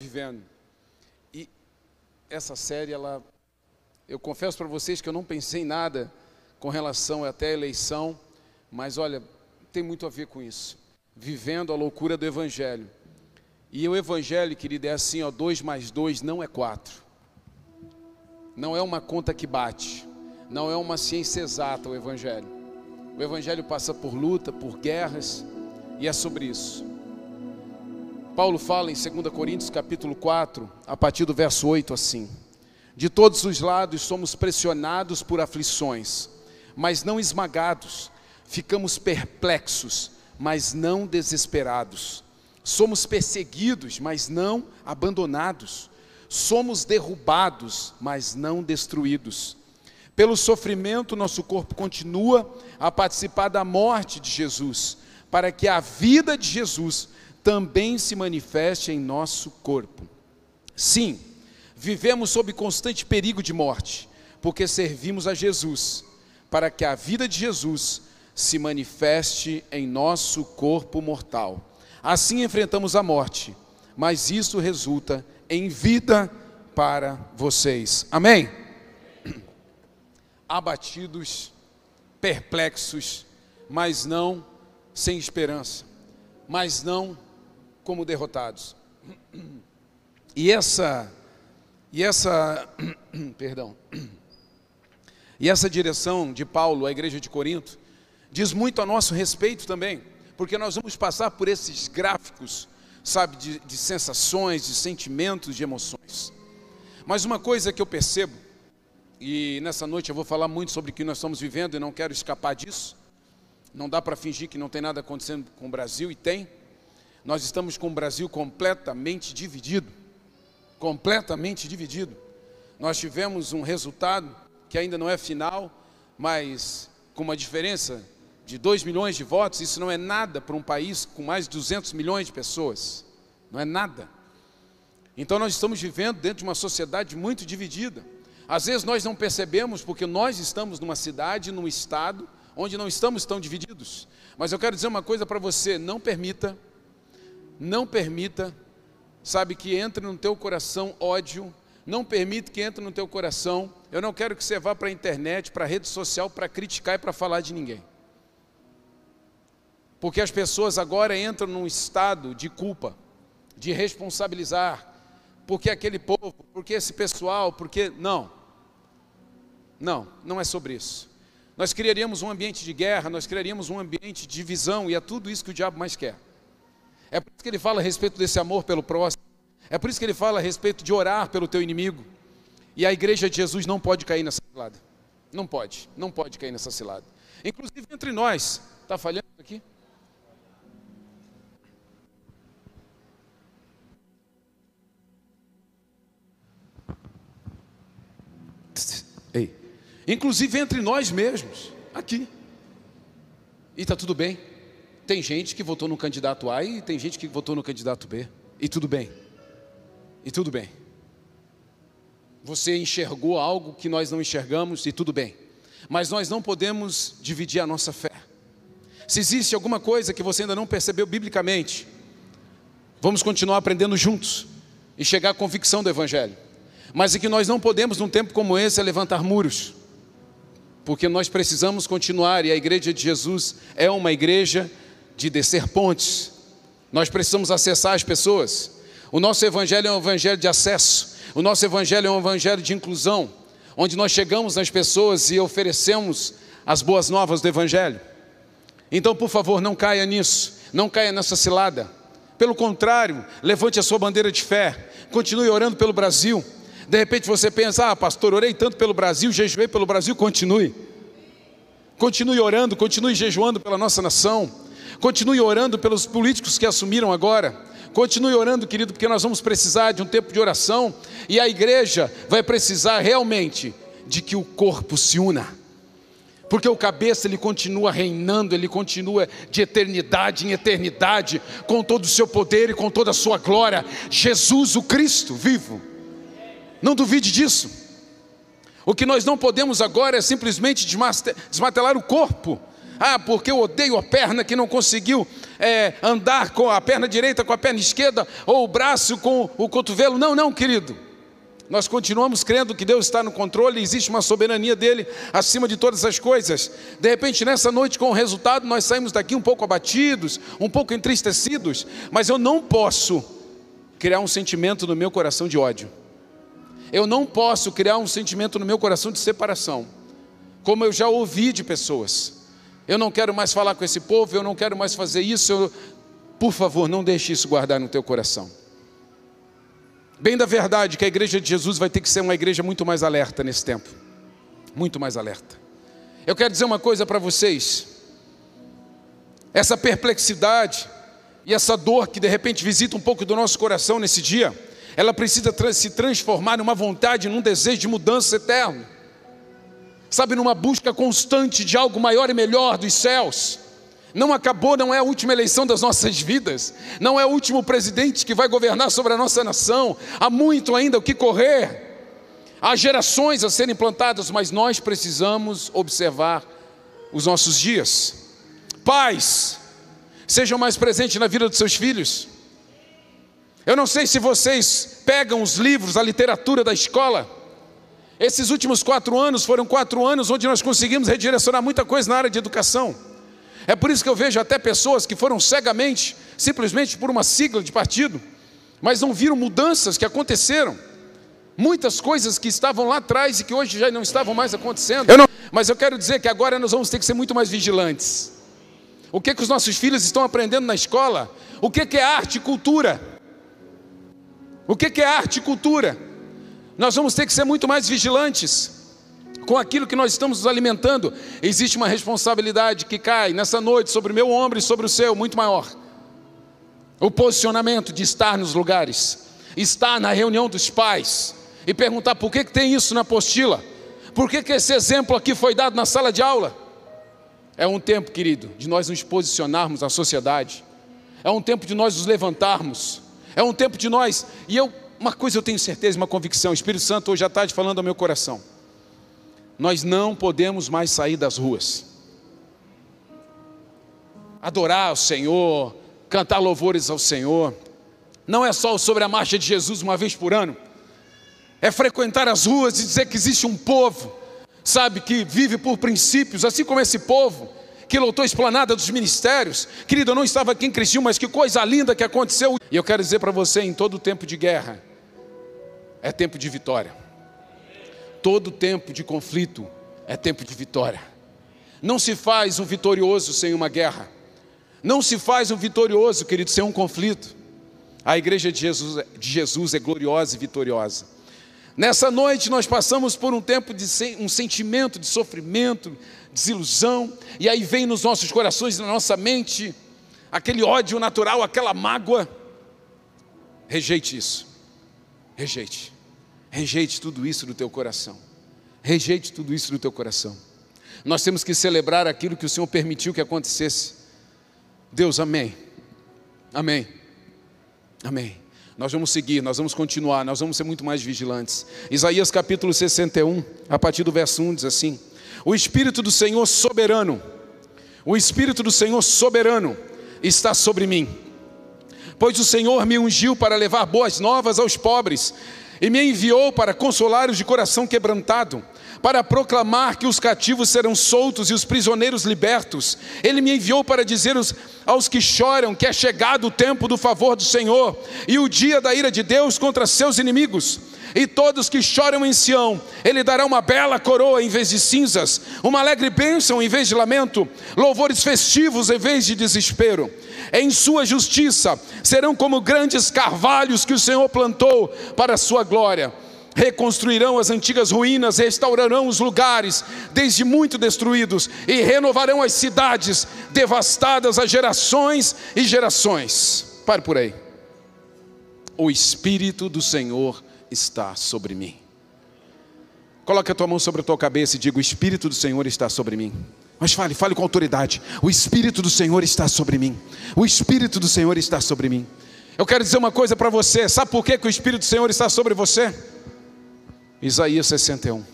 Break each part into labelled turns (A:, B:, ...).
A: vivendo. E essa série, ela, eu confesso para vocês que eu não pensei em nada com relação até a eleição, mas olha, tem muito a ver com isso. Vivendo a loucura do Evangelho. E o Evangelho, querido, é assim: ó, dois mais dois não é quatro. Não é uma conta que bate. Não é uma ciência exata o Evangelho. O Evangelho passa por luta, por guerras, e é sobre isso. Paulo fala em 2 Coríntios capítulo 4, a partir do verso 8 assim: De todos os lados somos pressionados por aflições, mas não esmagados, ficamos perplexos, mas não desesperados. Somos perseguidos, mas não abandonados. Somos derrubados, mas não destruídos. Pelo sofrimento, nosso corpo continua a participar da morte de Jesus, para que a vida de Jesus também se manifeste em nosso corpo. Sim, vivemos sob constante perigo de morte, porque servimos a Jesus, para que a vida de Jesus se manifeste em nosso corpo mortal. Assim enfrentamos a morte, mas isso resulta em vida para vocês. Amém? Abatidos, perplexos, mas não sem esperança, mas não como derrotados. E essa e essa perdão. E essa direção de Paulo à igreja de Corinto diz muito a nosso respeito também, porque nós vamos passar por esses gráficos, sabe, de, de sensações, de sentimentos, de emoções. Mas uma coisa que eu percebo, e nessa noite eu vou falar muito sobre o que nós estamos vivendo e não quero escapar disso. Não dá para fingir que não tem nada acontecendo com o Brasil, e tem. Nós estamos com o Brasil completamente dividido. Completamente dividido. Nós tivemos um resultado que ainda não é final, mas com uma diferença de 2 milhões de votos, isso não é nada para um país com mais de 200 milhões de pessoas. Não é nada. Então nós estamos vivendo dentro de uma sociedade muito dividida. Às vezes nós não percebemos porque nós estamos numa cidade, num estado onde não estamos tão divididos. Mas eu quero dizer uma coisa para você: não permita não permita, sabe, que entre no teu coração ódio, não permita que entre no teu coração. Eu não quero que você vá para a internet, para a rede social, para criticar e para falar de ninguém. Porque as pessoas agora entram num estado de culpa, de responsabilizar, porque aquele povo, porque esse pessoal, porque. Não. Não, não é sobre isso. Nós criaríamos um ambiente de guerra, nós criaríamos um ambiente de divisão, e é tudo isso que o diabo mais quer. É por isso que ele fala a respeito desse amor pelo próximo. É por isso que ele fala a respeito de orar pelo teu inimigo. E a igreja de Jesus não pode cair nessa cilada. Não pode, não pode cair nessa cilada. Inclusive entre nós. Está falhando aqui? Ei. Inclusive entre nós mesmos. Aqui. E está tudo bem. Tem gente que votou no candidato A e tem gente que votou no candidato B. E tudo bem. E tudo bem. Você enxergou algo que nós não enxergamos e tudo bem. Mas nós não podemos dividir a nossa fé. Se existe alguma coisa que você ainda não percebeu biblicamente, vamos continuar aprendendo juntos e chegar à convicção do Evangelho. Mas é que nós não podemos, num tempo como esse, levantar muros, porque nós precisamos continuar e a igreja de Jesus é uma igreja de descer pontes. Nós precisamos acessar as pessoas. O nosso evangelho é um evangelho de acesso. O nosso evangelho é um evangelho de inclusão, onde nós chegamos nas pessoas e oferecemos as boas novas do evangelho. Então, por favor, não caia nisso, não caia nessa cilada. Pelo contrário, levante a sua bandeira de fé, continue orando pelo Brasil. De repente você pensa, ah, pastor, orei tanto pelo Brasil, jejuei pelo Brasil, continue. Continue orando, continue jejuando pela nossa nação. Continue orando pelos políticos que assumiram agora. Continue orando, querido, porque nós vamos precisar de um tempo de oração e a igreja vai precisar realmente de que o corpo se una. Porque o cabeça ele continua reinando, ele continua de eternidade em eternidade, com todo o seu poder e com toda a sua glória. Jesus, o Cristo vivo. Não duvide disso. O que nós não podemos agora é simplesmente desmatelar o corpo, ah, porque eu odeio a perna que não conseguiu é, andar com a perna direita com a perna esquerda, ou o braço com o cotovelo. Não, não, querido. Nós continuamos crendo que Deus está no controle, existe uma soberania dele acima de todas as coisas. De repente, nessa noite, com o resultado, nós saímos daqui um pouco abatidos, um pouco entristecidos, mas eu não posso criar um sentimento no meu coração de ódio. Eu não posso criar um sentimento no meu coração de separação, como eu já ouvi de pessoas. Eu não quero mais falar com esse povo, eu não quero mais fazer isso. Eu... Por favor, não deixe isso guardar no teu coração. Bem da verdade que a igreja de Jesus vai ter que ser uma igreja muito mais alerta nesse tempo. Muito mais alerta. Eu quero dizer uma coisa para vocês. Essa perplexidade e essa dor que de repente visita um pouco do nosso coração nesse dia, ela precisa se transformar numa vontade, num desejo de mudança eterno. Sabe, numa busca constante de algo maior e melhor dos céus. Não acabou, não é a última eleição das nossas vidas, não é o último presidente que vai governar sobre a nossa nação, há muito ainda o que correr, há gerações a serem plantadas, mas nós precisamos observar os nossos dias. Pais, sejam mais presentes na vida dos seus filhos. Eu não sei se vocês pegam os livros, a literatura da escola. Esses últimos quatro anos foram quatro anos onde nós conseguimos redirecionar muita coisa na área de educação. É por isso que eu vejo até pessoas que foram cegamente, simplesmente por uma sigla de partido, mas não viram mudanças que aconteceram. Muitas coisas que estavam lá atrás e que hoje já não estavam mais acontecendo. Eu não... Mas eu quero dizer que agora nós vamos ter que ser muito mais vigilantes. O que, que os nossos filhos estão aprendendo na escola? O que, que é arte e cultura? O que, que é arte e cultura? Nós vamos ter que ser muito mais vigilantes com aquilo que nós estamos nos alimentando, existe uma responsabilidade que cai nessa noite sobre o meu ombro e sobre o seu, muito maior. O posicionamento de estar nos lugares, estar na reunião dos pais e perguntar por que, que tem isso na apostila, por que, que esse exemplo aqui foi dado na sala de aula. É um tempo, querido, de nós nos posicionarmos na sociedade, é um tempo de nós nos levantarmos, é um tempo de nós, e eu, uma coisa eu tenho certeza, uma convicção, o Espírito Santo hoje à tarde falando ao meu coração nós não podemos mais sair das ruas. Adorar o Senhor, cantar louvores ao Senhor, não é só sobre a marcha de Jesus uma vez por ano, é frequentar as ruas e dizer que existe um povo, sabe, que vive por princípios, assim como esse povo que lotou a esplanada dos ministérios. Querido, eu não estava aqui em Cristina, mas que coisa linda que aconteceu. E eu quero dizer para você, em todo tempo de guerra, é tempo de vitória. Todo tempo de conflito é tempo de vitória. Não se faz um vitorioso sem uma guerra. Não se faz um vitorioso, querido, sem um conflito. A igreja de Jesus, de Jesus é gloriosa e vitoriosa. Nessa noite nós passamos por um tempo de um sentimento de sofrimento, desilusão, e aí vem nos nossos corações, na nossa mente, aquele ódio natural, aquela mágoa. Rejeite isso. Rejeite. Rejeite tudo isso do teu coração. Rejeite tudo isso do teu coração. Nós temos que celebrar aquilo que o Senhor permitiu que acontecesse. Deus, amém. Amém. Amém. Nós vamos seguir, nós vamos continuar, nós vamos ser muito mais vigilantes. Isaías capítulo 61, a partir do verso 1 diz assim: O Espírito do Senhor soberano, o Espírito do Senhor soberano está sobre mim, pois o Senhor me ungiu para levar boas novas aos pobres e me enviou para consolar os de coração quebrantado, para proclamar que os cativos serão soltos e os prisioneiros libertos. Ele me enviou para dizer aos que choram que é chegado o tempo do favor do Senhor e o dia da ira de Deus contra seus inimigos. E todos que choram em Sião, Ele dará uma bela coroa em vez de cinzas, uma alegre bênção em vez de lamento, louvores festivos em vez de desespero em sua justiça, serão como grandes carvalhos que o Senhor plantou para a sua glória. Reconstruirão as antigas ruínas, restaurarão os lugares desde muito destruídos e renovarão as cidades devastadas há gerações e gerações. Pare por aí. O Espírito do Senhor está sobre mim. Coloque a tua mão sobre a tua cabeça e diga: O Espírito do Senhor está sobre mim. Mas fale, fale com autoridade. O Espírito do Senhor está sobre mim. O Espírito do Senhor está sobre mim. Eu quero dizer uma coisa para você. Sabe por que, que o Espírito do Senhor está sobre você? Isaías 61.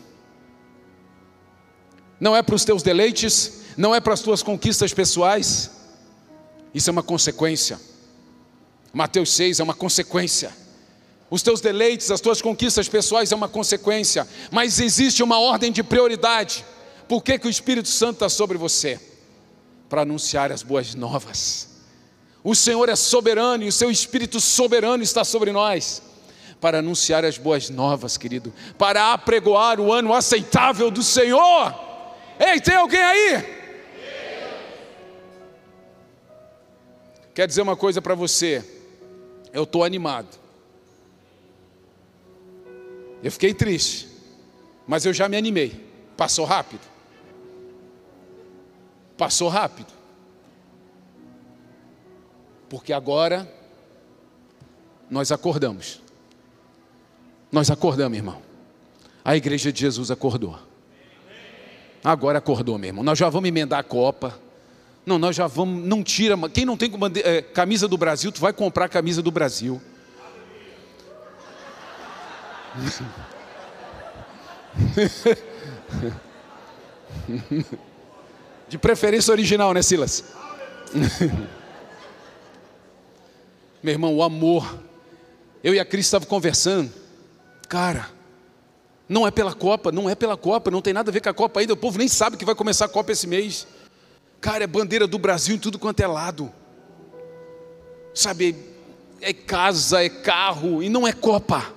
A: Não é para os teus deleites, não é para as tuas conquistas pessoais, Isso é uma consequência. Mateus 6 é uma consequência. Os teus deleites, as tuas conquistas pessoais é uma consequência, mas existe uma ordem de prioridade. Por que, que o Espírito Santo está sobre você? Para anunciar as boas novas. O Senhor é soberano e o seu Espírito soberano está sobre nós para anunciar as boas novas, querido, para apregoar o ano aceitável do Senhor. Ei, tem alguém aí? Quer dizer uma coisa para você? Eu estou animado. Eu fiquei triste, mas eu já me animei. Passou rápido. Passou rápido. Porque agora nós acordamos. Nós acordamos, irmão. A igreja de Jesus acordou. Agora acordou, meu irmão. Nós já vamos emendar a Copa. Não, nós já vamos. Não tira. Quem não tem é, camisa do Brasil, tu vai comprar a camisa do Brasil. De preferência original, né, Silas? Meu irmão, o amor. Eu e a Cris estavam conversando. Cara, não é pela Copa, não é pela Copa, não tem nada a ver com a Copa ainda. O povo nem sabe que vai começar a Copa esse mês. Cara, é bandeira do Brasil em tudo quanto é lado. Sabe, é casa, é carro, e não é Copa.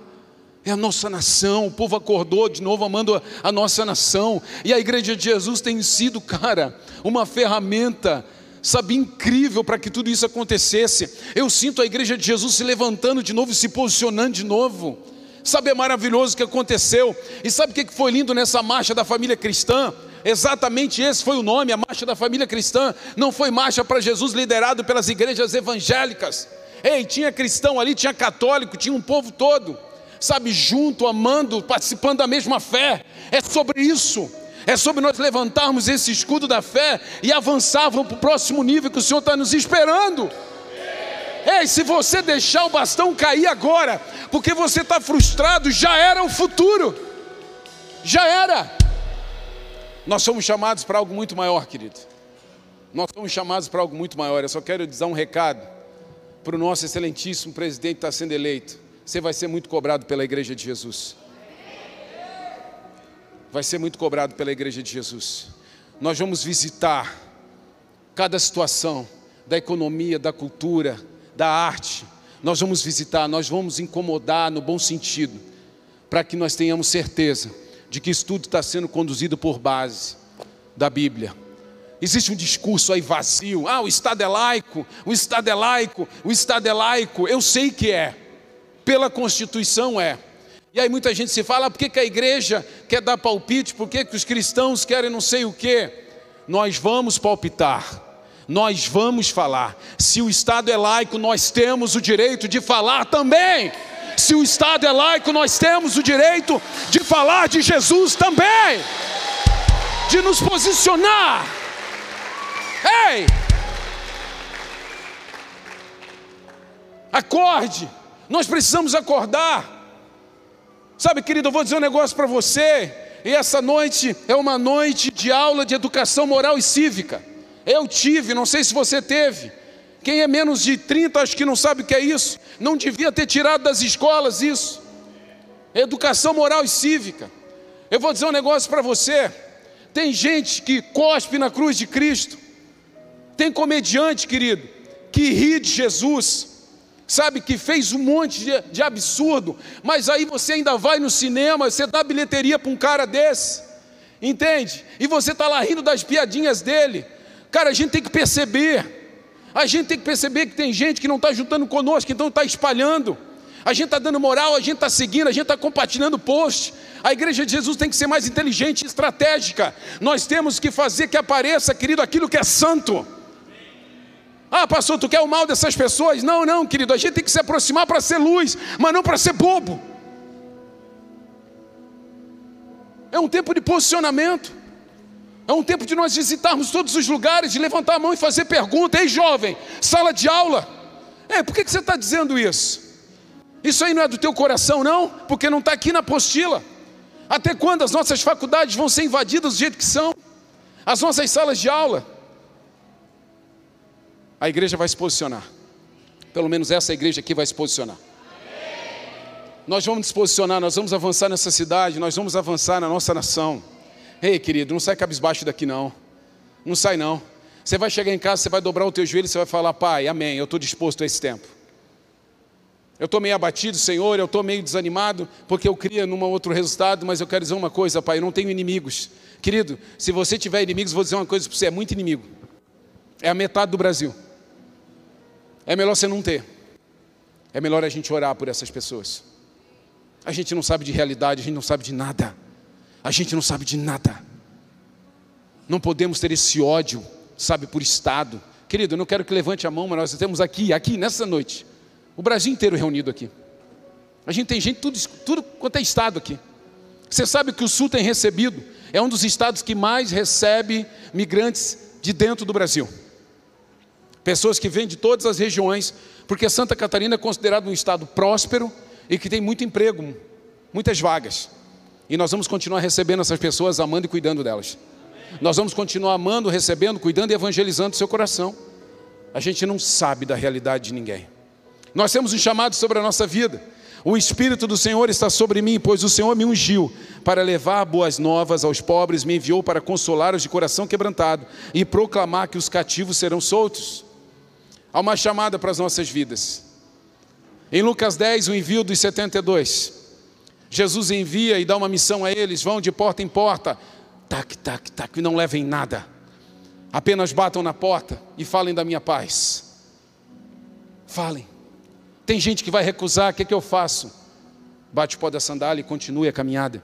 A: É a nossa nação, o povo acordou de novo amando a nossa nação. E a igreja de Jesus tem sido, cara, uma ferramenta sabe, incrível para que tudo isso acontecesse. Eu sinto a igreja de Jesus se levantando de novo, se posicionando de novo. Sabe, é maravilhoso o que aconteceu. E sabe o que foi lindo nessa marcha da família cristã? Exatamente esse foi o nome, a marcha da família cristã. Não foi marcha para Jesus liderado pelas igrejas evangélicas. Ei, tinha cristão ali, tinha católico, tinha um povo todo, sabe, junto, amando, participando da mesma fé. É sobre isso. É sobre nós levantarmos esse escudo da fé e avançarmos para o próximo nível que o Senhor está nos esperando. Ei, se você deixar o bastão cair agora, porque você está frustrado, já era o futuro, já era. Nós somos chamados para algo muito maior, querido. Nós somos chamados para algo muito maior. Eu só quero dizer um recado para o nosso excelentíssimo presidente que está sendo eleito. Você vai ser muito cobrado pela Igreja de Jesus. Vai ser muito cobrado pela Igreja de Jesus. Nós vamos visitar cada situação da economia, da cultura, da arte, nós vamos visitar, nós vamos incomodar no bom sentido, para que nós tenhamos certeza de que isso tudo está sendo conduzido por base da Bíblia. Existe um discurso aí vazio, ah, o Estado é laico, o Estado é laico, o Estado é laico, eu sei que é, pela Constituição é. E aí muita gente se fala, ah, por que, que a igreja quer dar palpite, por que, que os cristãos querem não sei o quê? Nós vamos palpitar, nós vamos falar. Se o Estado é laico, nós temos o direito de falar também. Se o Estado é laico, nós temos o direito de falar de Jesus também, de nos posicionar. Ei! Acorde, nós precisamos acordar. Sabe, querido, eu vou dizer um negócio para você. E essa noite é uma noite de aula de educação moral e cívica. Eu tive, não sei se você teve. Quem é menos de 30, acho que não sabe o que é isso. Não devia ter tirado das escolas isso. Educação moral e cívica. Eu vou dizer um negócio para você. Tem gente que cospe na cruz de Cristo. Tem comediante, querido, que ri de Jesus. Sabe que fez um monte de, de absurdo, mas aí você ainda vai no cinema, você dá bilheteria para um cara desse, entende? E você está lá rindo das piadinhas dele. Cara, a gente tem que perceber. A gente tem que perceber que tem gente que não está juntando conosco, então está espalhando. A gente está dando moral, a gente está seguindo, a gente está compartilhando post. A igreja de Jesus tem que ser mais inteligente e estratégica. Nós temos que fazer que apareça, querido, aquilo que é santo. Ah, pastor, tu quer o mal dessas pessoas? Não, não, querido, a gente tem que se aproximar para ser luz, mas não para ser bobo. É um tempo de posicionamento. É um tempo de nós visitarmos todos os lugares, de levantar a mão e fazer pergunta. Ei, jovem, sala de aula. É, por que, que você está dizendo isso? Isso aí não é do teu coração, não? Porque não está aqui na apostila. Até quando as nossas faculdades vão ser invadidas do jeito que são? As nossas salas de aula. A igreja vai se posicionar. Pelo menos essa igreja aqui vai se posicionar. Nós vamos nos posicionar, nós vamos avançar nessa cidade, nós vamos avançar na nossa nação. Ei, querido, não sai cabisbaixo daqui não. Não sai não. Você vai chegar em casa, você vai dobrar o teu joelho você vai falar, Pai, amém, eu estou disposto a esse tempo. Eu estou meio abatido, Senhor, eu estou meio desanimado, porque eu queria num outro resultado, mas eu quero dizer uma coisa, Pai, eu não tenho inimigos. Querido, se você tiver inimigos, vou dizer uma coisa para você, é muito inimigo. É a metade do Brasil. É melhor você não ter. É melhor a gente orar por essas pessoas. A gente não sabe de realidade, a gente não sabe de nada. A gente não sabe de nada. Não podemos ter esse ódio, sabe, por Estado. Querido, eu não quero que levante a mão, mas nós temos aqui, aqui, nessa noite, o Brasil inteiro reunido aqui. A gente tem gente, tudo, tudo quanto é Estado aqui. Você sabe que o Sul tem recebido, é um dos estados que mais recebe migrantes de dentro do Brasil. Pessoas que vêm de todas as regiões, porque Santa Catarina é considerado um estado próspero e que tem muito emprego, muitas vagas. E nós vamos continuar recebendo essas pessoas, amando e cuidando delas. Nós vamos continuar amando, recebendo, cuidando e evangelizando o seu coração. A gente não sabe da realidade de ninguém. Nós temos um chamado sobre a nossa vida. O Espírito do Senhor está sobre mim, pois o Senhor me ungiu para levar boas novas aos pobres, me enviou para consolar os de coração quebrantado e proclamar que os cativos serão soltos Há uma chamada para as nossas vidas. Em Lucas 10, o envio dos 72. Jesus envia e dá uma missão a eles: vão de porta em porta, tac, tac, tac, e não levem nada. Apenas batam na porta e falem da minha paz. Falem. Tem gente que vai recusar, o que, é que eu faço? Bate o pó da sandália e continue a caminhada.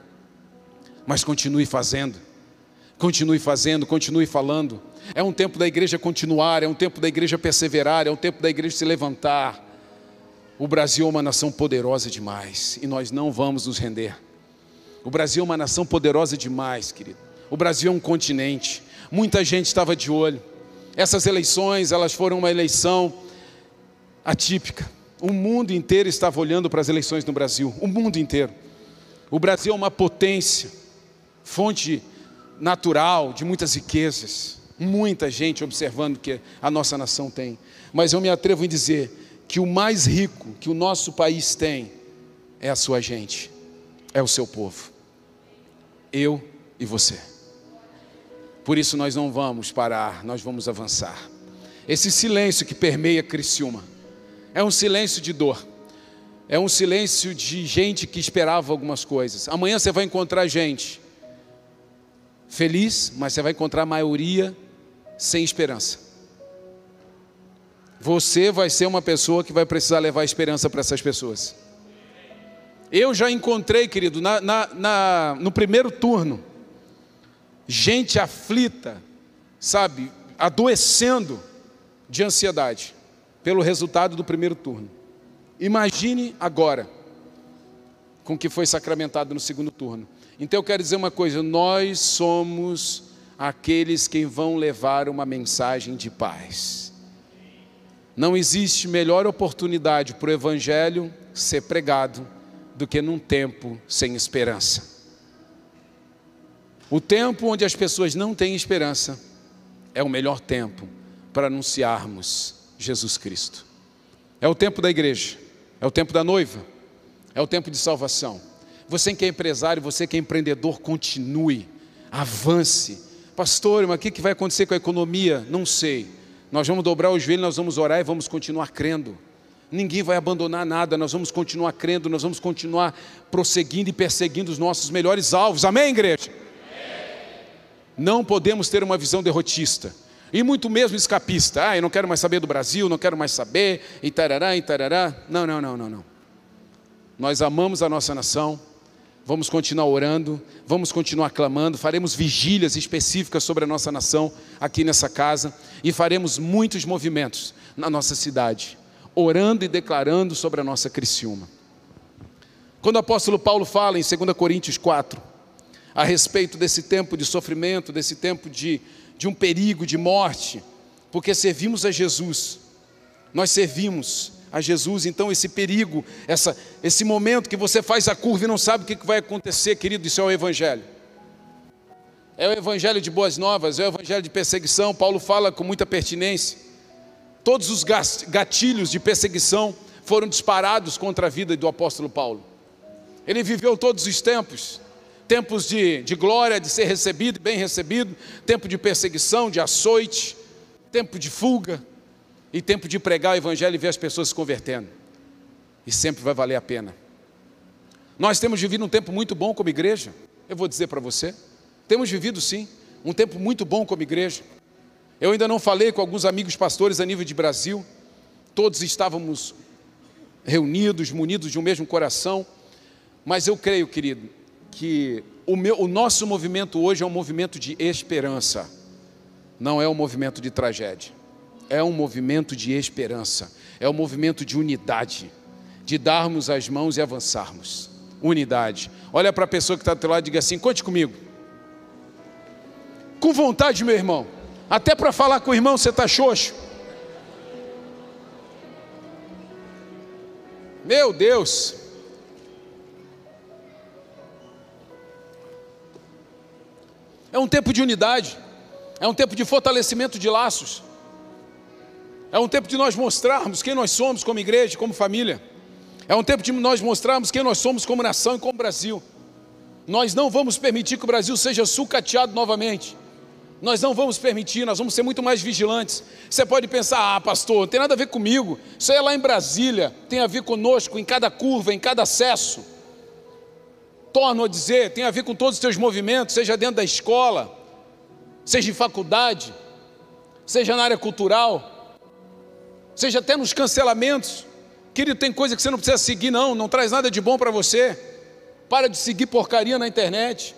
A: Mas continue fazendo. Continue fazendo, continue falando. É um tempo da igreja continuar, é um tempo da igreja perseverar, é um tempo da igreja se levantar. O Brasil é uma nação poderosa demais e nós não vamos nos render. O Brasil é uma nação poderosa demais, querido. O Brasil é um continente. Muita gente estava de olho. Essas eleições, elas foram uma eleição atípica. O mundo inteiro estava olhando para as eleições no Brasil, o mundo inteiro. O Brasil é uma potência, fonte natural de muitas riquezas muita gente observando que a nossa nação tem. Mas eu me atrevo em dizer que o mais rico que o nosso país tem é a sua gente, é o seu povo. Eu e você. Por isso nós não vamos parar, nós vamos avançar. Esse silêncio que permeia Criciúma é um silêncio de dor. É um silêncio de gente que esperava algumas coisas. Amanhã você vai encontrar gente feliz, mas você vai encontrar a maioria sem esperança. Você vai ser uma pessoa que vai precisar levar esperança para essas pessoas. Eu já encontrei, querido, na, na, na, no primeiro turno, gente aflita, sabe, adoecendo de ansiedade pelo resultado do primeiro turno. Imagine agora com o que foi sacramentado no segundo turno. Então eu quero dizer uma coisa: nós somos aqueles que vão levar uma mensagem de paz. Não existe melhor oportunidade para o Evangelho ser pregado do que num tempo sem esperança. O tempo onde as pessoas não têm esperança é o melhor tempo para anunciarmos Jesus Cristo. É o tempo da igreja, é o tempo da noiva, é o tempo de salvação. Você que é empresário, você que é empreendedor, continue, avance Pastor, mas o que vai acontecer com a economia? Não sei. Nós vamos dobrar o joelho, nós vamos orar e vamos continuar crendo. Ninguém vai abandonar nada, nós vamos continuar crendo, nós vamos continuar prosseguindo e perseguindo os nossos melhores alvos. Amém, igreja? Não podemos ter uma visão derrotista e muito mesmo escapista. Ah, eu não quero mais saber do Brasil, não quero mais saber, e tarará, e tarará. Não, não, não, não, não. Nós amamos a nossa nação, Vamos continuar orando, vamos continuar clamando, faremos vigílias específicas sobre a nossa nação aqui nessa casa e faremos muitos movimentos na nossa cidade, orando e declarando sobre a nossa Criciúma. Quando o apóstolo Paulo fala em 2 Coríntios 4, a respeito desse tempo de sofrimento, desse tempo de, de um perigo, de morte, porque servimos a Jesus, nós servimos a Jesus. Então, esse perigo, essa, esse momento que você faz a curva e não sabe o que vai acontecer, querido, isso é o Evangelho. É o Evangelho de boas novas, é o Evangelho de perseguição. Paulo fala com muita pertinência Todos os gatilhos de perseguição foram disparados contra a vida do apóstolo Paulo. Ele viveu todos os tempos tempos de, de glória, de ser recebido, bem recebido, tempo de perseguição, de açoite, tempo de fuga e tempo de pregar o evangelho e ver as pessoas se convertendo. E sempre vai valer a pena. Nós temos vivido um tempo muito bom como igreja, eu vou dizer para você. Temos vivido sim, um tempo muito bom como igreja. Eu ainda não falei com alguns amigos pastores a nível de Brasil, todos estávamos reunidos, munidos de um mesmo coração, mas eu creio, querido, que o, meu, o nosso movimento hoje é um movimento de esperança, não é um movimento de tragédia, é um movimento de esperança, é um movimento de unidade, de darmos as mãos e avançarmos. Unidade. Olha para a pessoa que está do teu lado e diga assim: conte comigo. Com vontade, meu irmão. Até para falar com o irmão você está xoxo. Meu Deus. É um tempo de unidade, é um tempo de fortalecimento de laços, é um tempo de nós mostrarmos quem nós somos como igreja, como família, é um tempo de nós mostrarmos quem nós somos como nação e como Brasil. Nós não vamos permitir que o Brasil seja sucateado novamente. Nós não vamos permitir, nós vamos ser muito mais vigilantes. Você pode pensar, ah, pastor, não tem nada a ver comigo. Isso aí é lá em Brasília, tem a ver conosco, em cada curva, em cada acesso torno a dizer, tem a ver com todos os teus movimentos, seja dentro da escola, seja em faculdade, seja na área cultural, seja até nos cancelamentos. Querido, tem coisa que você não precisa seguir, não, não traz nada de bom para você. Para de seguir porcaria na internet.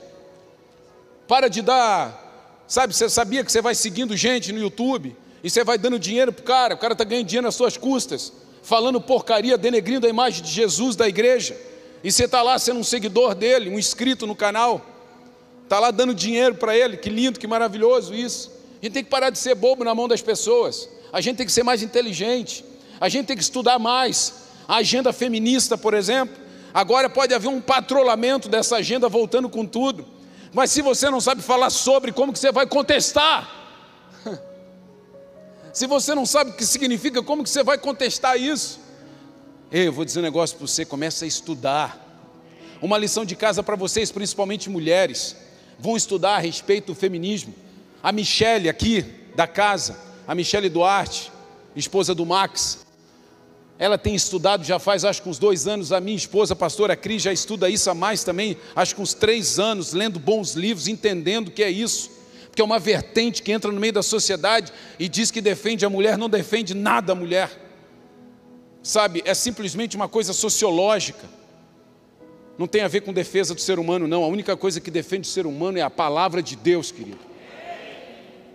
A: Para de dar, sabe, você sabia que você vai seguindo gente no YouTube e você vai dando dinheiro para o cara, o cara está ganhando dinheiro nas suas custas, falando porcaria, denegrindo a imagem de Jesus da igreja. E você está lá sendo um seguidor dele, um inscrito no canal, está lá dando dinheiro para ele, que lindo, que maravilhoso isso. A gente tem que parar de ser bobo na mão das pessoas, a gente tem que ser mais inteligente, a gente tem que estudar mais. A agenda feminista, por exemplo, agora pode haver um patrulhamento dessa agenda voltando com tudo, mas se você não sabe falar sobre, como que você vai contestar? Se você não sabe o que significa, como que você vai contestar isso? Eu vou dizer um negócio para você: começa a estudar. Uma lição de casa para vocês, principalmente mulheres, vão estudar a respeito do feminismo. A Michele aqui da casa, a Michele Duarte, esposa do Max, ela tem estudado já faz acho que uns dois anos. A minha esposa, a pastora Cris, já estuda isso há mais também, acho que uns três anos, lendo bons livros, entendendo o que é isso. Porque é uma vertente que entra no meio da sociedade e diz que defende a mulher, não defende nada a mulher sabe, é simplesmente uma coisa sociológica. Não tem a ver com defesa do ser humano, não. A única coisa que defende o ser humano é a palavra de Deus, querido.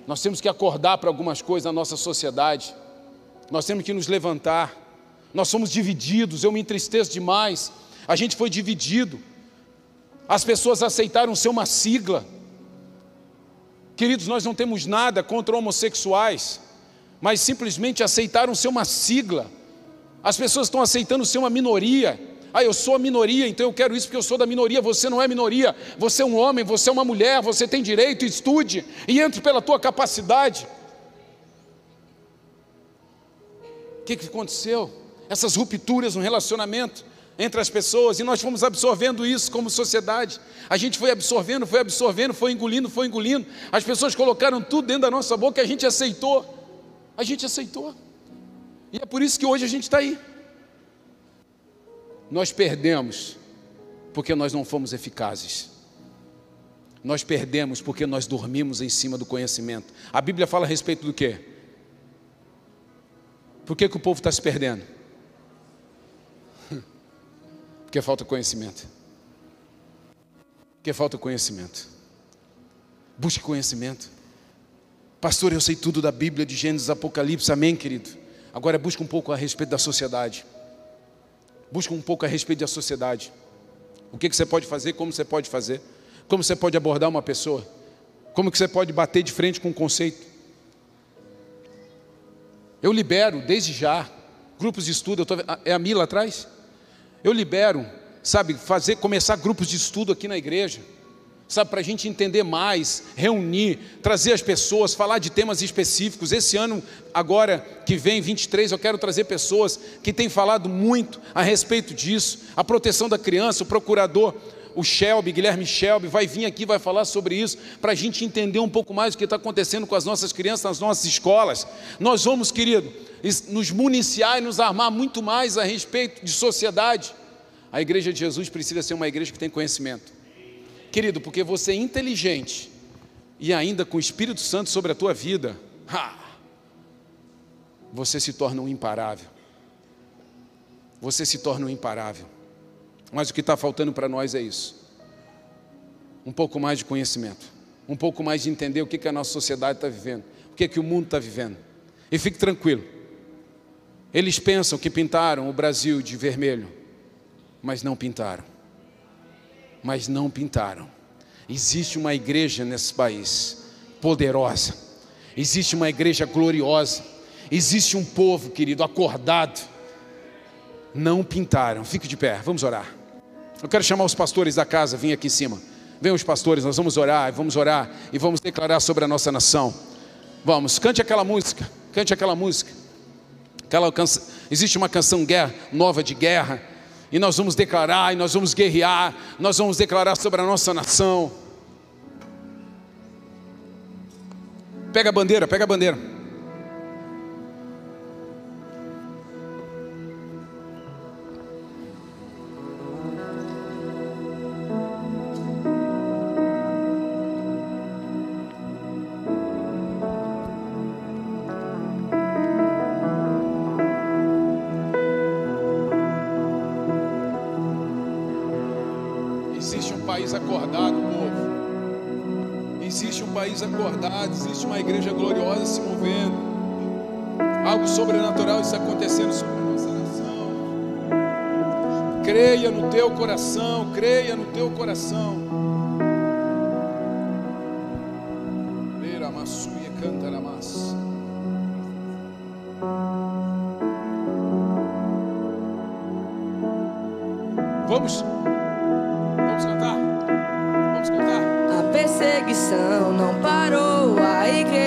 A: Nós temos que acordar para algumas coisas na nossa sociedade. Nós temos que nos levantar. Nós somos divididos, eu me entristeço demais. A gente foi dividido. As pessoas aceitaram ser uma sigla. Queridos, nós não temos nada contra homossexuais, mas simplesmente aceitaram ser uma sigla as pessoas estão aceitando ser uma minoria. Ah, eu sou a minoria, então eu quero isso porque eu sou da minoria. Você não é minoria. Você é um homem, você é uma mulher, você tem direito, estude e entre pela tua capacidade. O que, que aconteceu? Essas rupturas no relacionamento entre as pessoas e nós fomos absorvendo isso como sociedade. A gente foi absorvendo, foi absorvendo, foi engolindo, foi engolindo. As pessoas colocaram tudo dentro da nossa boca e a gente aceitou. A gente aceitou. E é por isso que hoje a gente está aí. Nós perdemos porque nós não fomos eficazes. Nós perdemos porque nós dormimos em cima do conhecimento. A Bíblia fala a respeito do quê? Por que, que o povo está se perdendo? Porque falta conhecimento. Porque falta conhecimento. Busque conhecimento. Pastor, eu sei tudo da Bíblia, de Gênesis, Apocalipse, amém, querido? Agora busca um pouco a respeito da sociedade. Busca um pouco a respeito da sociedade. O que, que você pode fazer, como você pode fazer, como você pode abordar uma pessoa, como que você pode bater de frente com um conceito. Eu libero desde já grupos de estudo. Tô, é a Mila atrás? Eu libero, sabe, fazer começar grupos de estudo aqui na igreja sabe, para a gente entender mais, reunir, trazer as pessoas, falar de temas específicos. Esse ano, agora que vem, 23, eu quero trazer pessoas que têm falado muito a respeito disso, a proteção da criança, o procurador. O Shelby, Guilherme Shelby, vai vir aqui, vai falar sobre isso, para a gente entender um pouco mais o que está acontecendo com as nossas crianças nas nossas escolas. Nós vamos, querido, nos municiar e nos armar muito mais a respeito de sociedade. A igreja de Jesus precisa ser uma igreja que tem conhecimento. Querido, porque você é inteligente e ainda com o Espírito Santo sobre a tua vida, ha, você se torna um imparável. Você se torna um imparável. Mas o que está faltando para nós é isso: um pouco mais de conhecimento, um pouco mais de entender o que, que a nossa sociedade está vivendo, o que, que o mundo está vivendo. E fique tranquilo, eles pensam que pintaram o Brasil de vermelho, mas não pintaram mas não pintaram. Existe uma igreja nesse país poderosa, existe uma igreja gloriosa, existe um povo, querido, acordado. Não pintaram. Fique de pé, vamos orar. Eu quero chamar os pastores da casa, vim aqui em cima. Venham os pastores, nós vamos orar, vamos orar e vamos declarar sobre a nossa nação. Vamos, cante aquela música, cante aquela música. Aquela canção, existe uma canção guerra, nova de guerra e nós vamos declarar, e nós vamos guerrear, nós vamos declarar sobre a nossa nação. Pega a bandeira, pega a bandeira. Vamos?
B: Perseguição não parou a igreja,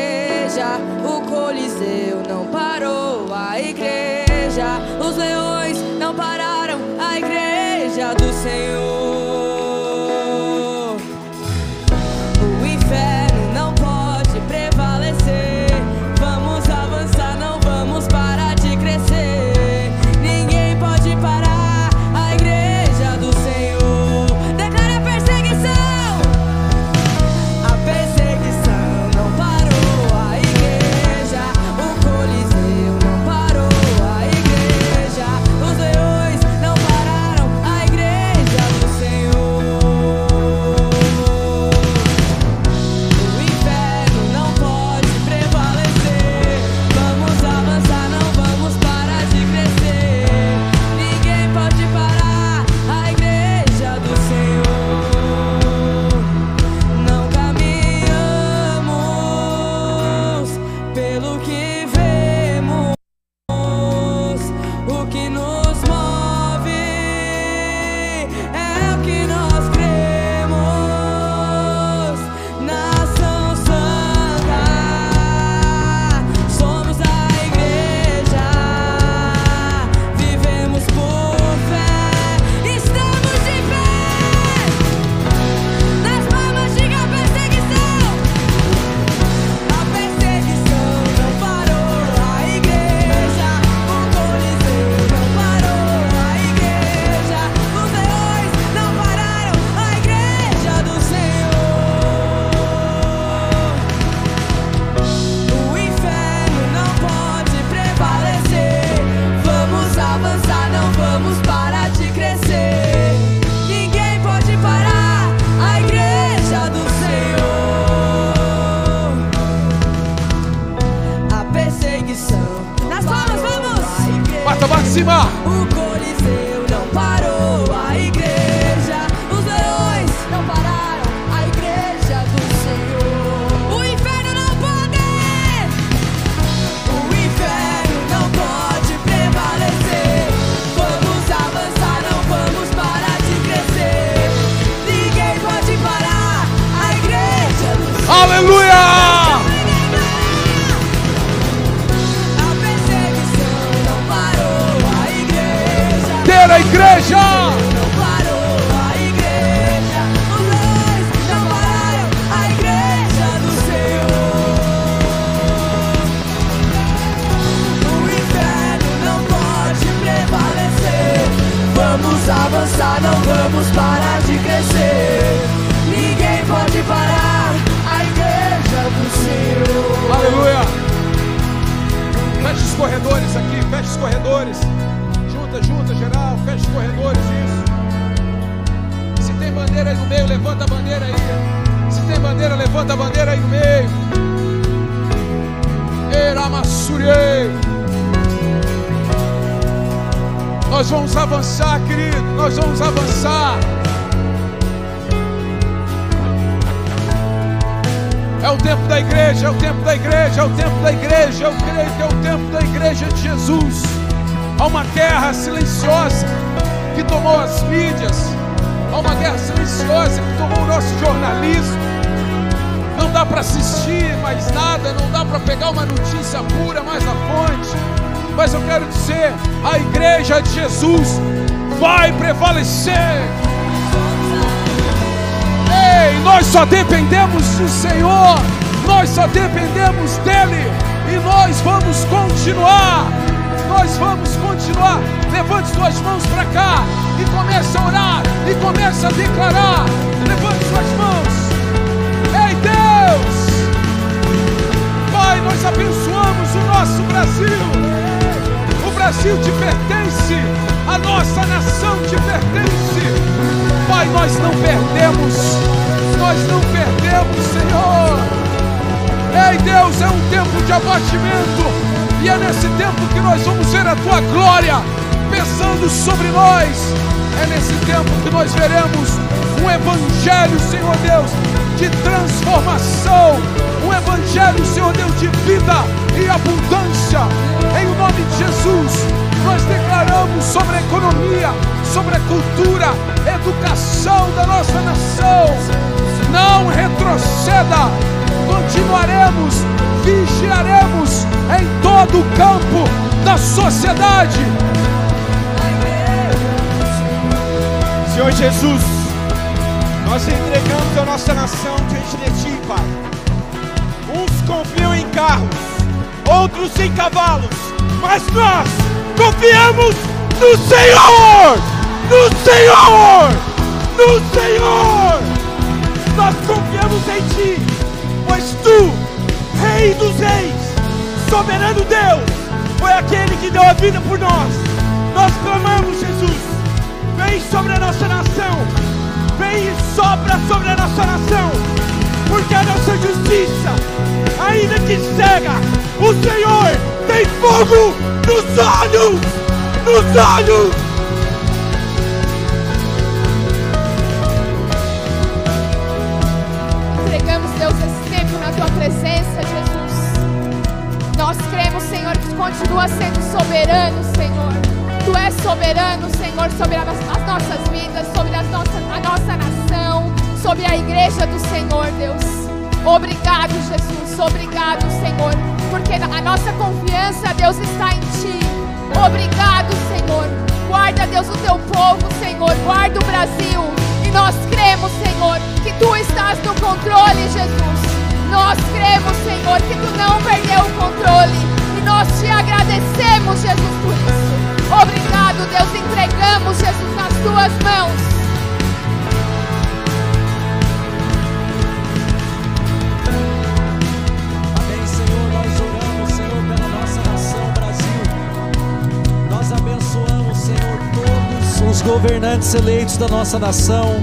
B: vamos parar de crescer. Ninguém pode parar a igreja do Senhor.
A: Aleluia. Feche os corredores aqui, feche os corredores. Junta, junta, geral, feche os corredores, isso. Se tem bandeira aí no meio, levanta a bandeira aí. Se tem bandeira, levanta a bandeira aí no meio. Eramassuriei. Nós vamos avançar, querido. Nós vamos avançar. É o tempo da igreja, é o tempo da igreja, é o tempo da igreja. Eu creio que é o tempo da igreja de Jesus. Há uma guerra silenciosa que tomou as mídias. Há uma guerra silenciosa que tomou o nosso jornalismo. Não dá para assistir mais nada, não dá para pegar uma notícia pura mais à fonte mas eu quero dizer: a igreja de Jesus vai prevalecer. Ei, nós só dependemos do Senhor, nós só dependemos dEle, e nós vamos continuar. Nós vamos continuar. Levante suas mãos para cá e comece a orar e comece a declarar. Levante suas mãos. Ei Deus! Pai, nós abençoamos o nosso Brasil. Brasil te pertence, a nossa nação te pertence. Pai, nós não perdemos, nós não perdemos, Senhor. Ei, Deus, é um tempo de abatimento, e é nesse tempo que nós vamos ver a tua glória pensando sobre nós. É nesse tempo que nós veremos um evangelho, Senhor Deus, de transformação, evangelho, Senhor Deus, de vida e abundância. Em nome de Jesus, nós declaramos sobre a economia, sobre a cultura, educação da nossa nação. Não retroceda, continuaremos, vigiaremos em todo o campo da sociedade.
C: Senhor Jesus, nós entregamos a nossa nação diante de Ti, Pai. Confiam em carros, outros em cavalos, mas nós confiamos no Senhor, no Senhor, no Senhor. Nós confiamos em Ti, pois Tu, Rei dos Reis, soberano Deus, foi aquele que deu a vida por nós. Nós clamamos, Jesus, vem sobre a nossa nação, vem e sopra sobre a nossa nação, porque a nossa justiça, ainda que cega, o Senhor tem fogo nos olhos! Nos olhos!
D: Entregamos, Deus, esse tempo na tua presença, Jesus. Nós cremos, Senhor, que tu continua sendo soberano, Senhor. Tu és soberano, Senhor, sobre as nossas vidas, sobre as nossas, a nossa nação, sobre a igreja do Senhor, Deus. Obrigado, Jesus. Obrigado, Senhor porque a nossa confiança, Deus, está em Ti. Obrigado, Senhor. Guarda, Deus, o Teu povo, Senhor. Guarda o Brasil. E nós cremos, Senhor, que Tu estás no controle, Jesus. Nós cremos, Senhor, que Tu não perdeu o controle. E nós te agradecemos, Jesus, por isso. Obrigado, Deus. Entregamos, Jesus, nas Tuas mãos.
E: Os governantes eleitos da nossa nação,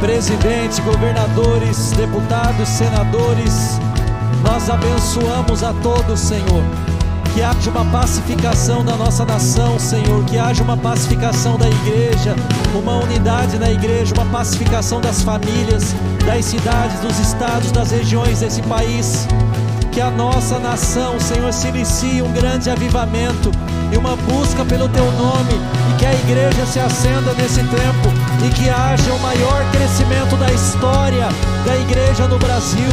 E: presidente, governadores, deputados, senadores, nós abençoamos a todos, Senhor. Que haja uma pacificação da nossa nação, Senhor. Que haja uma pacificação da igreja, uma unidade na igreja, uma pacificação das famílias, das cidades, dos estados, das regiões desse país. Que a nossa nação, Senhor, se inicie um grande avivamento e uma busca pelo teu nome e que a igreja se acenda nesse tempo e que haja o maior crescimento da história da igreja no Brasil.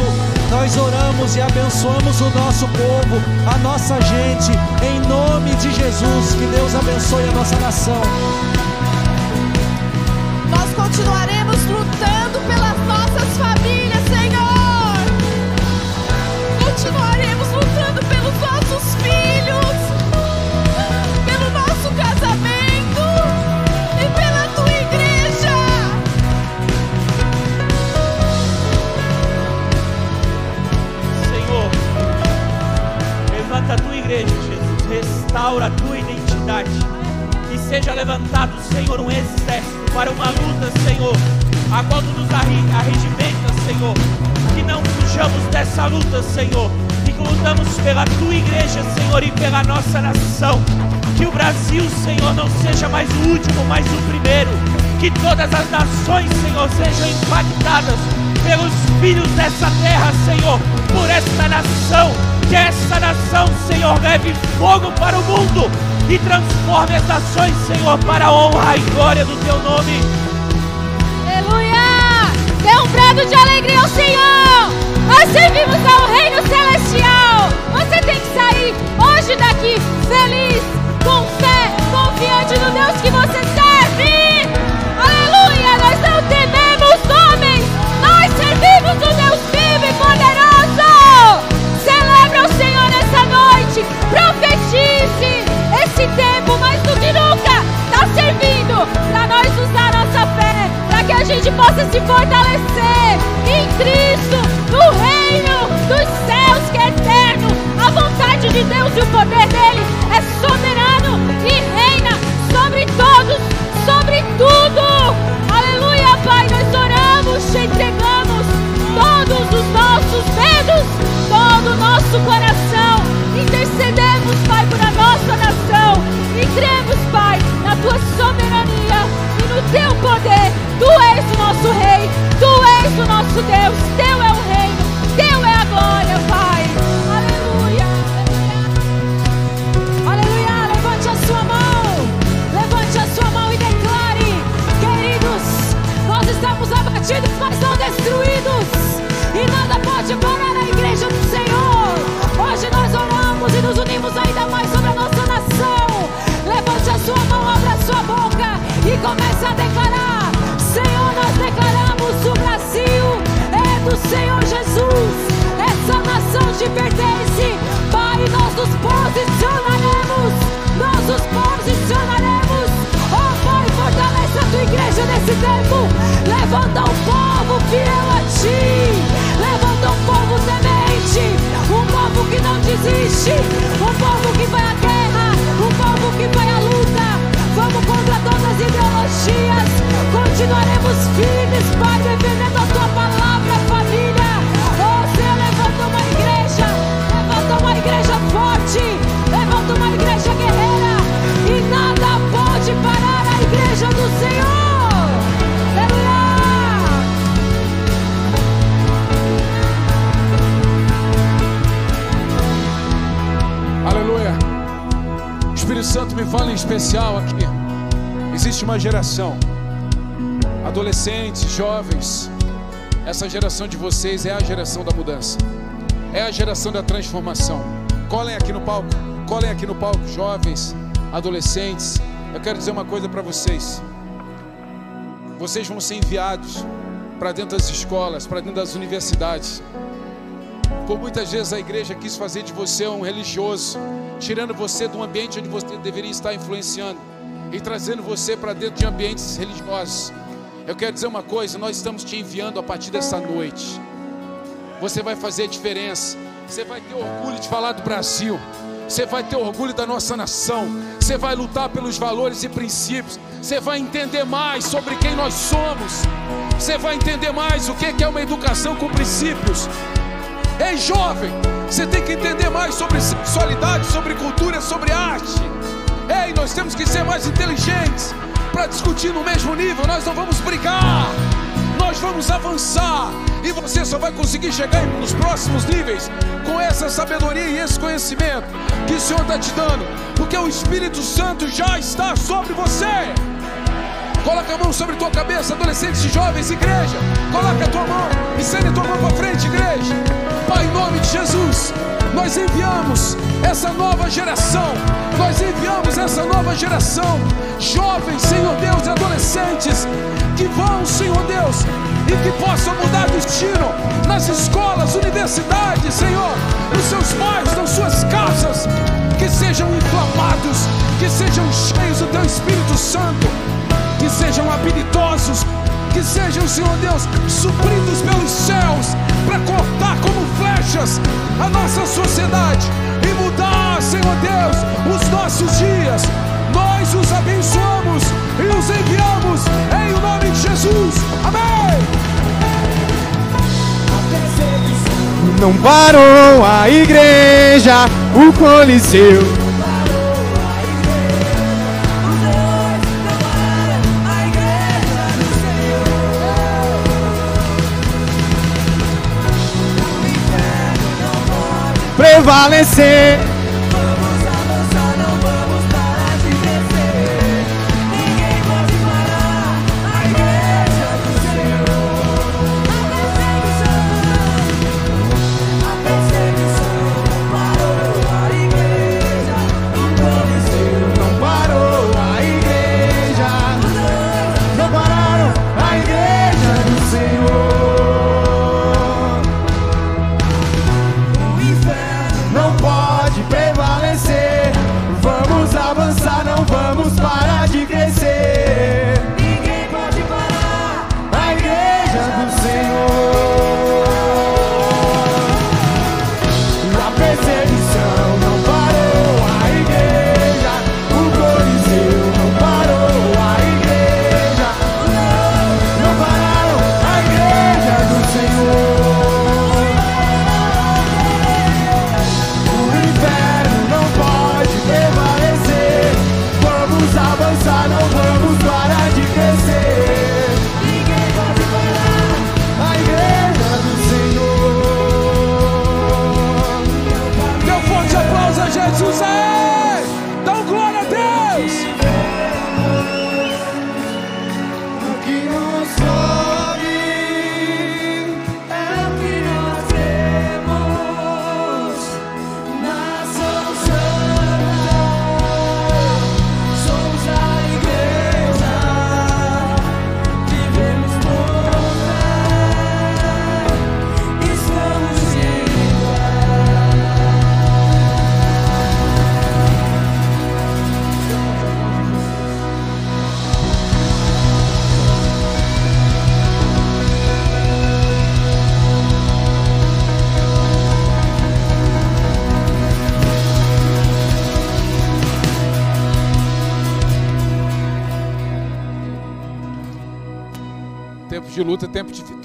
E: Nós oramos e abençoamos o nosso povo, a nossa gente, em nome de Jesus. Que Deus abençoe a nossa nação.
D: Nós continuaremos lutando pelas nossas famílias continuaremos lutando pelos nossos filhos, pelo nosso casamento e pela tua igreja.
F: Senhor, levanta a tua igreja, Jesus, restaura a tua identidade. Que
B: seja levantado, Senhor, um exército para uma luta, Senhor, a qual tu nos arregimenta, Senhor que não fujamos dessa luta, Senhor, e que lutamos pela tua igreja, Senhor, e pela nossa nação. Que o Brasil, Senhor, não seja mais o último, mas o primeiro. Que todas as nações, Senhor, sejam impactadas pelos filhos dessa terra, Senhor, por esta nação. Que essa nação, Senhor, leve fogo para o mundo e transforme as nações, Senhor, para a honra e glória do teu nome.
G: Brado de alegria ao Senhor! Nós servimos ao Reino Celestial! Você tem que sair hoje daqui feliz, com fé, confiante no Deus que você serve! Levanta um povo fiel a ti. Levanta um povo temente, um povo que não desiste, um povo que vai à guerra, um povo que vai à luta. Vamos contra todas as ideologias. Continuaremos firmes, Pai, defendendo a tua palavra, família. Oh, Senhor, levanta uma igreja, levanta uma igreja forte, levanta uma igreja guerreira. E nada pode parar a igreja do Senhor.
A: Espírito Santo me fala em especial aqui. Existe uma geração, adolescentes, jovens. Essa geração de vocês é a geração da mudança, é a geração da transformação. Colhem aqui no palco, colhem aqui no palco, jovens, adolescentes. Eu quero dizer uma coisa para vocês. Vocês vão ser enviados para dentro das escolas, para dentro das universidades. Por muitas vezes a igreja quis fazer de você um religioso, tirando você de um ambiente onde você deveria estar influenciando e trazendo você para dentro de ambientes religiosos. Eu quero dizer uma coisa: nós estamos te enviando a partir dessa noite. Você vai fazer a diferença. Você vai ter orgulho de falar do Brasil. Você vai ter orgulho da nossa nação. Você vai lutar pelos valores e princípios. Você vai entender mais sobre quem nós somos. Você vai entender mais o que é uma educação com princípios. Ei, jovem, você tem que entender mais sobre sexualidade, sobre cultura, sobre arte. Ei, nós temos que ser mais inteligentes para discutir no mesmo nível. Nós não vamos brigar, nós vamos avançar. E você só vai conseguir chegar nos próximos níveis com essa sabedoria e esse conhecimento que o Senhor está te dando, porque o Espírito Santo já está sobre você. Coloca a mão sobre tua cabeça, adolescentes e jovens, igreja. Coloca a tua mão, estende a tua mão para frente, igreja. Pai, em nome de Jesus, nós enviamos essa nova geração. Nós enviamos essa nova geração, jovens, Senhor Deus, e adolescentes que vão, Senhor Deus, e que possam mudar destino nas escolas, universidades, Senhor, nos seus bairros, nas suas casas, que sejam inflamados, que sejam cheios do Teu Espírito Santo que sejam habilidosos, que sejam, Senhor Deus, supridos pelos céus para cortar como flechas a nossa sociedade e mudar, Senhor Deus, os nossos dias. Nós
E: os abençoamos e os enviamos em nome de Jesus. Amém.
B: Não parou a igreja, o Coliseu. Prevalecer.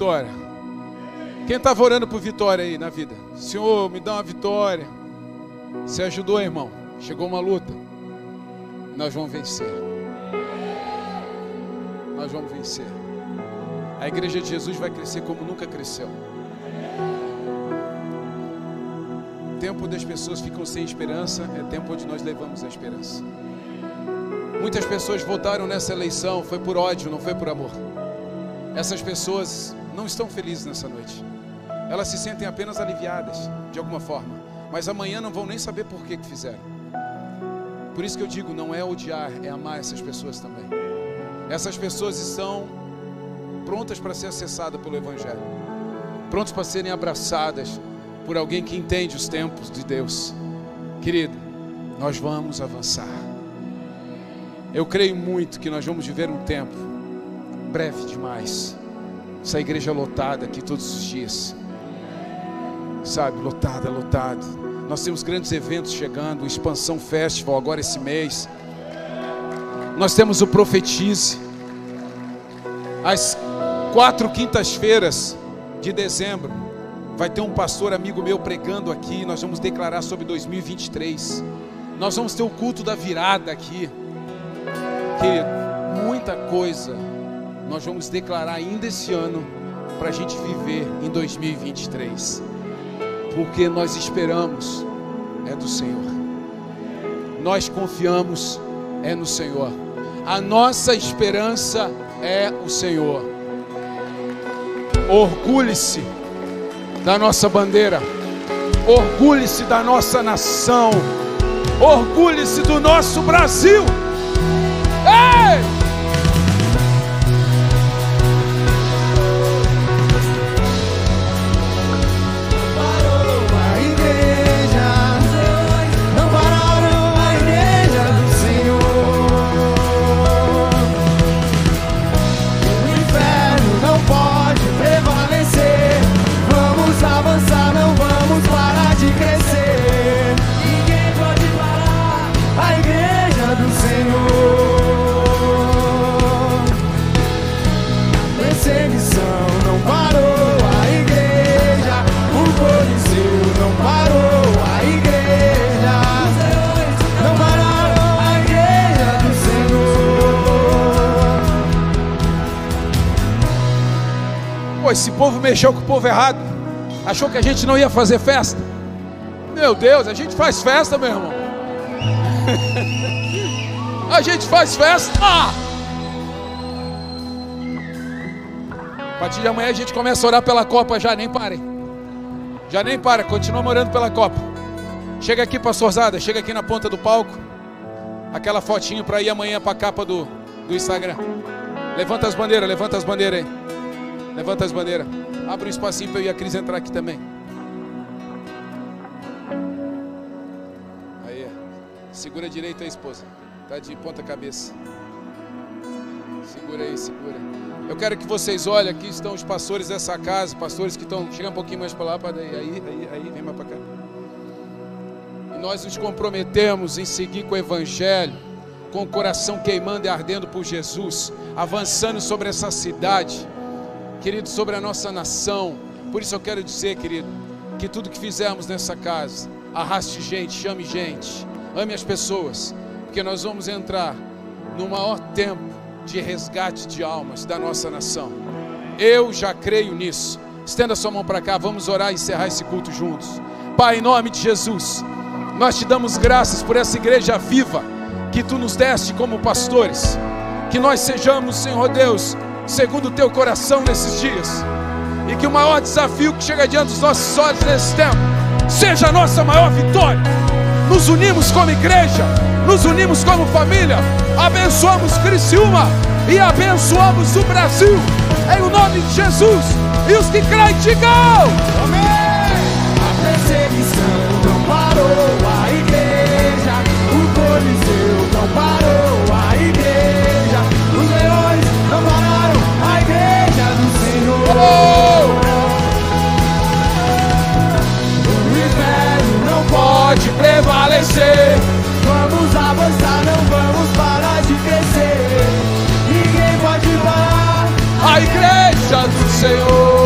A: Vitória. Quem estava orando por vitória aí na vida? Senhor, me dá uma vitória. Você ajudou, irmão. Chegou uma luta. Nós vamos vencer. Nós vamos vencer. A igreja de Jesus vai crescer como nunca cresceu. Tempo onde as pessoas ficam sem esperança é tempo onde nós levamos a esperança. Muitas pessoas votaram nessa eleição, foi por ódio, não foi por amor. Essas pessoas não estão felizes nessa noite. Elas se sentem apenas aliviadas, de alguma forma. Mas amanhã não vão nem saber por que, fizeram. Por isso que eu digo, não é odiar, é amar essas pessoas também. Essas pessoas estão prontas para ser acessadas pelo Evangelho. Prontas para serem abraçadas por alguém que entende os tempos de Deus. Querido, nós vamos avançar. Eu creio muito que nós vamos viver um tempo breve demais. Essa igreja lotada aqui todos os dias. Sabe, lotada, lotada. Nós temos grandes eventos chegando, o Expansão Festival agora esse mês. Nós temos o Profetize. Às quatro quintas-feiras de dezembro, vai ter um pastor amigo meu pregando aqui. Nós vamos declarar sobre 2023. Nós vamos ter o culto da virada aqui. Que muita coisa nós vamos declarar ainda esse ano para a gente viver em 2023, porque nós esperamos é do Senhor, nós confiamos é no Senhor, a nossa esperança é o Senhor. Orgulhe-se da nossa bandeira, orgulhe-se da nossa nação, orgulhe-se do nosso Brasil. Mexeu com o povo errado. Achou que a gente não ia fazer festa. Meu Deus, a gente faz festa, meu irmão. a gente faz festa. Ah! A partir de amanhã a gente começa a orar pela Copa já, nem parem. Já nem para, continua orando pela Copa. Chega aqui, pastorzada, chega aqui na ponta do palco. Aquela fotinho para ir amanhã para a capa do, do Instagram. Levanta as bandeiras, levanta as bandeiras aí. Levanta as bandeiras. Abre um espacinho para eu e a Cris entrar aqui também. Aí, segura direito aí, esposa. Tá de ponta cabeça. Segura aí, segura. Eu quero que vocês olhem, aqui estão os pastores dessa casa, pastores que estão. Chega um pouquinho mais para lá, para. Aí, aí, aí, vem mais para cá. E nós nos comprometemos em seguir com o Evangelho, com o coração queimando e ardendo por Jesus, avançando sobre essa cidade, querido, sobre a nossa nação. Por isso eu quero dizer, querido, que tudo que fizermos nessa casa, arraste gente, chame gente, ame as pessoas, porque nós vamos entrar no maior tempo de resgate de almas da nossa nação. Eu já creio nisso. Estenda sua mão para cá, vamos orar e encerrar esse culto juntos. Pai, em nome de Jesus, nós te damos graças por essa igreja viva que tu nos deste como pastores. Que nós sejamos, Senhor Deus, segundo o teu coração nesses dias. E que o maior desafio que chega diante dos nossos olhos nesse tempo seja a nossa maior vitória. Nos unimos como igreja, nos unimos como família, abençoamos Criciúma e abençoamos o Brasil, em o nome de Jesus. E os que creem, digam:
B: Amém!
H: O inferno não pode prevalecer. Vamos avançar, não vamos parar de crescer. Ninguém pode parar.
A: a igreja do Senhor.